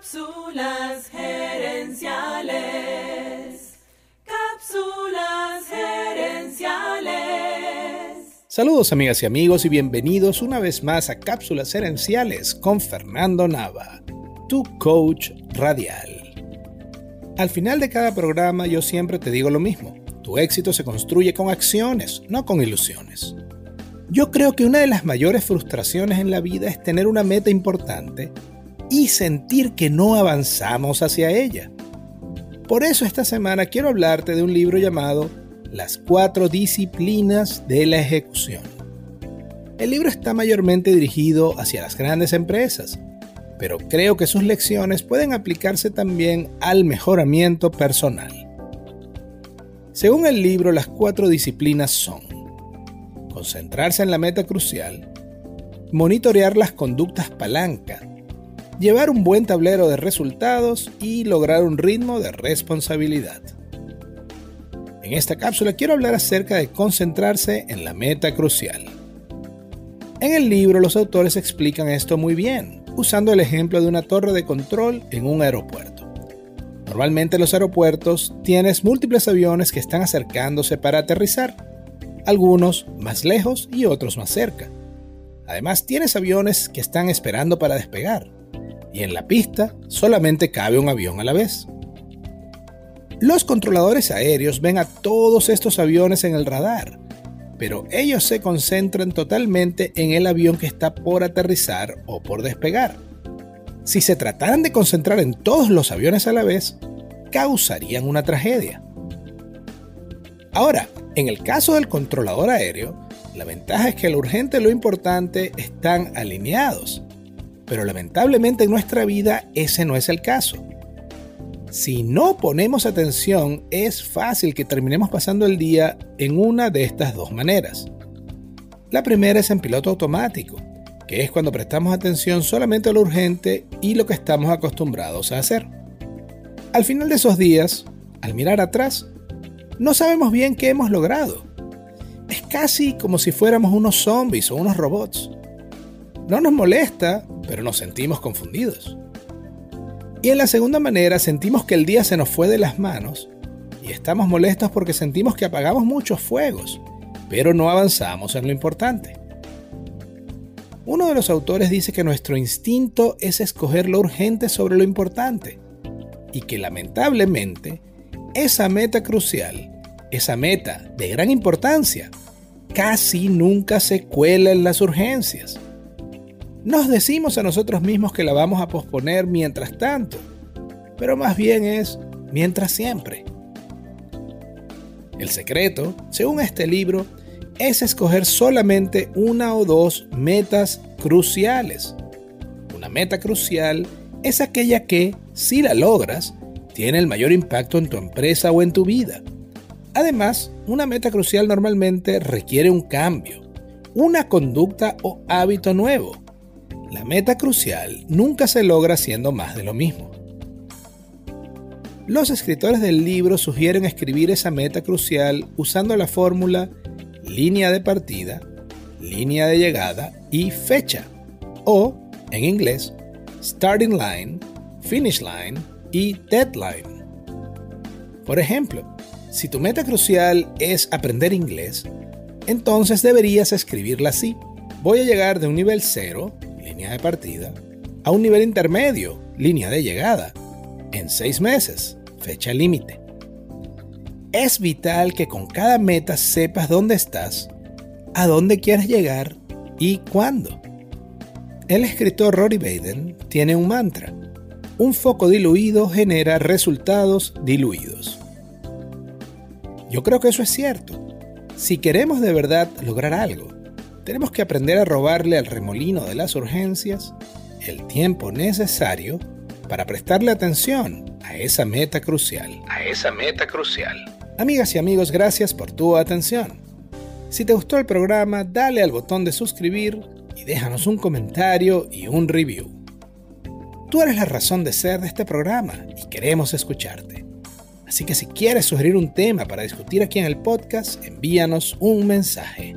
Cápsulas gerenciales. Cápsulas gerenciales. Saludos amigas y amigos y bienvenidos una vez más a Cápsulas gerenciales con Fernando Nava, tu coach radial. Al final de cada programa yo siempre te digo lo mismo. Tu éxito se construye con acciones, no con ilusiones. Yo creo que una de las mayores frustraciones en la vida es tener una meta importante y sentir que no avanzamos hacia ella. Por eso esta semana quiero hablarte de un libro llamado Las cuatro disciplinas de la ejecución. El libro está mayormente dirigido hacia las grandes empresas, pero creo que sus lecciones pueden aplicarse también al mejoramiento personal. Según el libro, las cuatro disciplinas son concentrarse en la meta crucial, monitorear las conductas palanca, llevar un buen tablero de resultados y lograr un ritmo de responsabilidad. En esta cápsula quiero hablar acerca de concentrarse en la meta crucial. En el libro los autores explican esto muy bien, usando el ejemplo de una torre de control en un aeropuerto. Normalmente en los aeropuertos tienes múltiples aviones que están acercándose para aterrizar, algunos más lejos y otros más cerca. Además tienes aviones que están esperando para despegar y en la pista solamente cabe un avión a la vez. Los controladores aéreos ven a todos estos aviones en el radar, pero ellos se concentran totalmente en el avión que está por aterrizar o por despegar. Si se trataran de concentrar en todos los aviones a la vez, causarían una tragedia. Ahora, en el caso del controlador aéreo, la ventaja es que lo urgente y lo importante están alineados pero lamentablemente en nuestra vida ese no es el caso. Si no ponemos atención, es fácil que terminemos pasando el día en una de estas dos maneras. La primera es en piloto automático, que es cuando prestamos atención solamente a lo urgente y lo que estamos acostumbrados a hacer. Al final de esos días, al mirar atrás, no sabemos bien qué hemos logrado. Es casi como si fuéramos unos zombies o unos robots. No nos molesta, pero nos sentimos confundidos. Y en la segunda manera sentimos que el día se nos fue de las manos y estamos molestos porque sentimos que apagamos muchos fuegos, pero no avanzamos en lo importante. Uno de los autores dice que nuestro instinto es escoger lo urgente sobre lo importante y que lamentablemente esa meta crucial, esa meta de gran importancia, casi nunca se cuela en las urgencias nos decimos a nosotros mismos que la vamos a posponer mientras tanto, pero más bien es mientras siempre. El secreto, según este libro, es escoger solamente una o dos metas cruciales. Una meta crucial es aquella que, si la logras, tiene el mayor impacto en tu empresa o en tu vida. Además, una meta crucial normalmente requiere un cambio, una conducta o hábito nuevo la meta crucial nunca se logra haciendo más de lo mismo. Los escritores del libro sugieren escribir esa meta crucial usando la fórmula línea de partida, línea de llegada y fecha, o, en inglés, starting line, finish line y deadline. Por ejemplo, si tu meta crucial es aprender inglés, entonces deberías escribirla así. Voy a llegar de un nivel 0 línea de partida, a un nivel intermedio, línea de llegada, en seis meses, fecha límite. Es vital que con cada meta sepas dónde estás, a dónde quieres llegar y cuándo. El escritor Rory Baden tiene un mantra. Un foco diluido genera resultados diluidos. Yo creo que eso es cierto. Si queremos de verdad lograr algo, tenemos que aprender a robarle al remolino de las urgencias el tiempo necesario para prestarle atención a esa meta crucial. A esa meta crucial. Amigas y amigos, gracias por tu atención. Si te gustó el programa, dale al botón de suscribir y déjanos un comentario y un review. Tú eres la razón de ser de este programa y queremos escucharte. Así que si quieres sugerir un tema para discutir aquí en el podcast, envíanos un mensaje.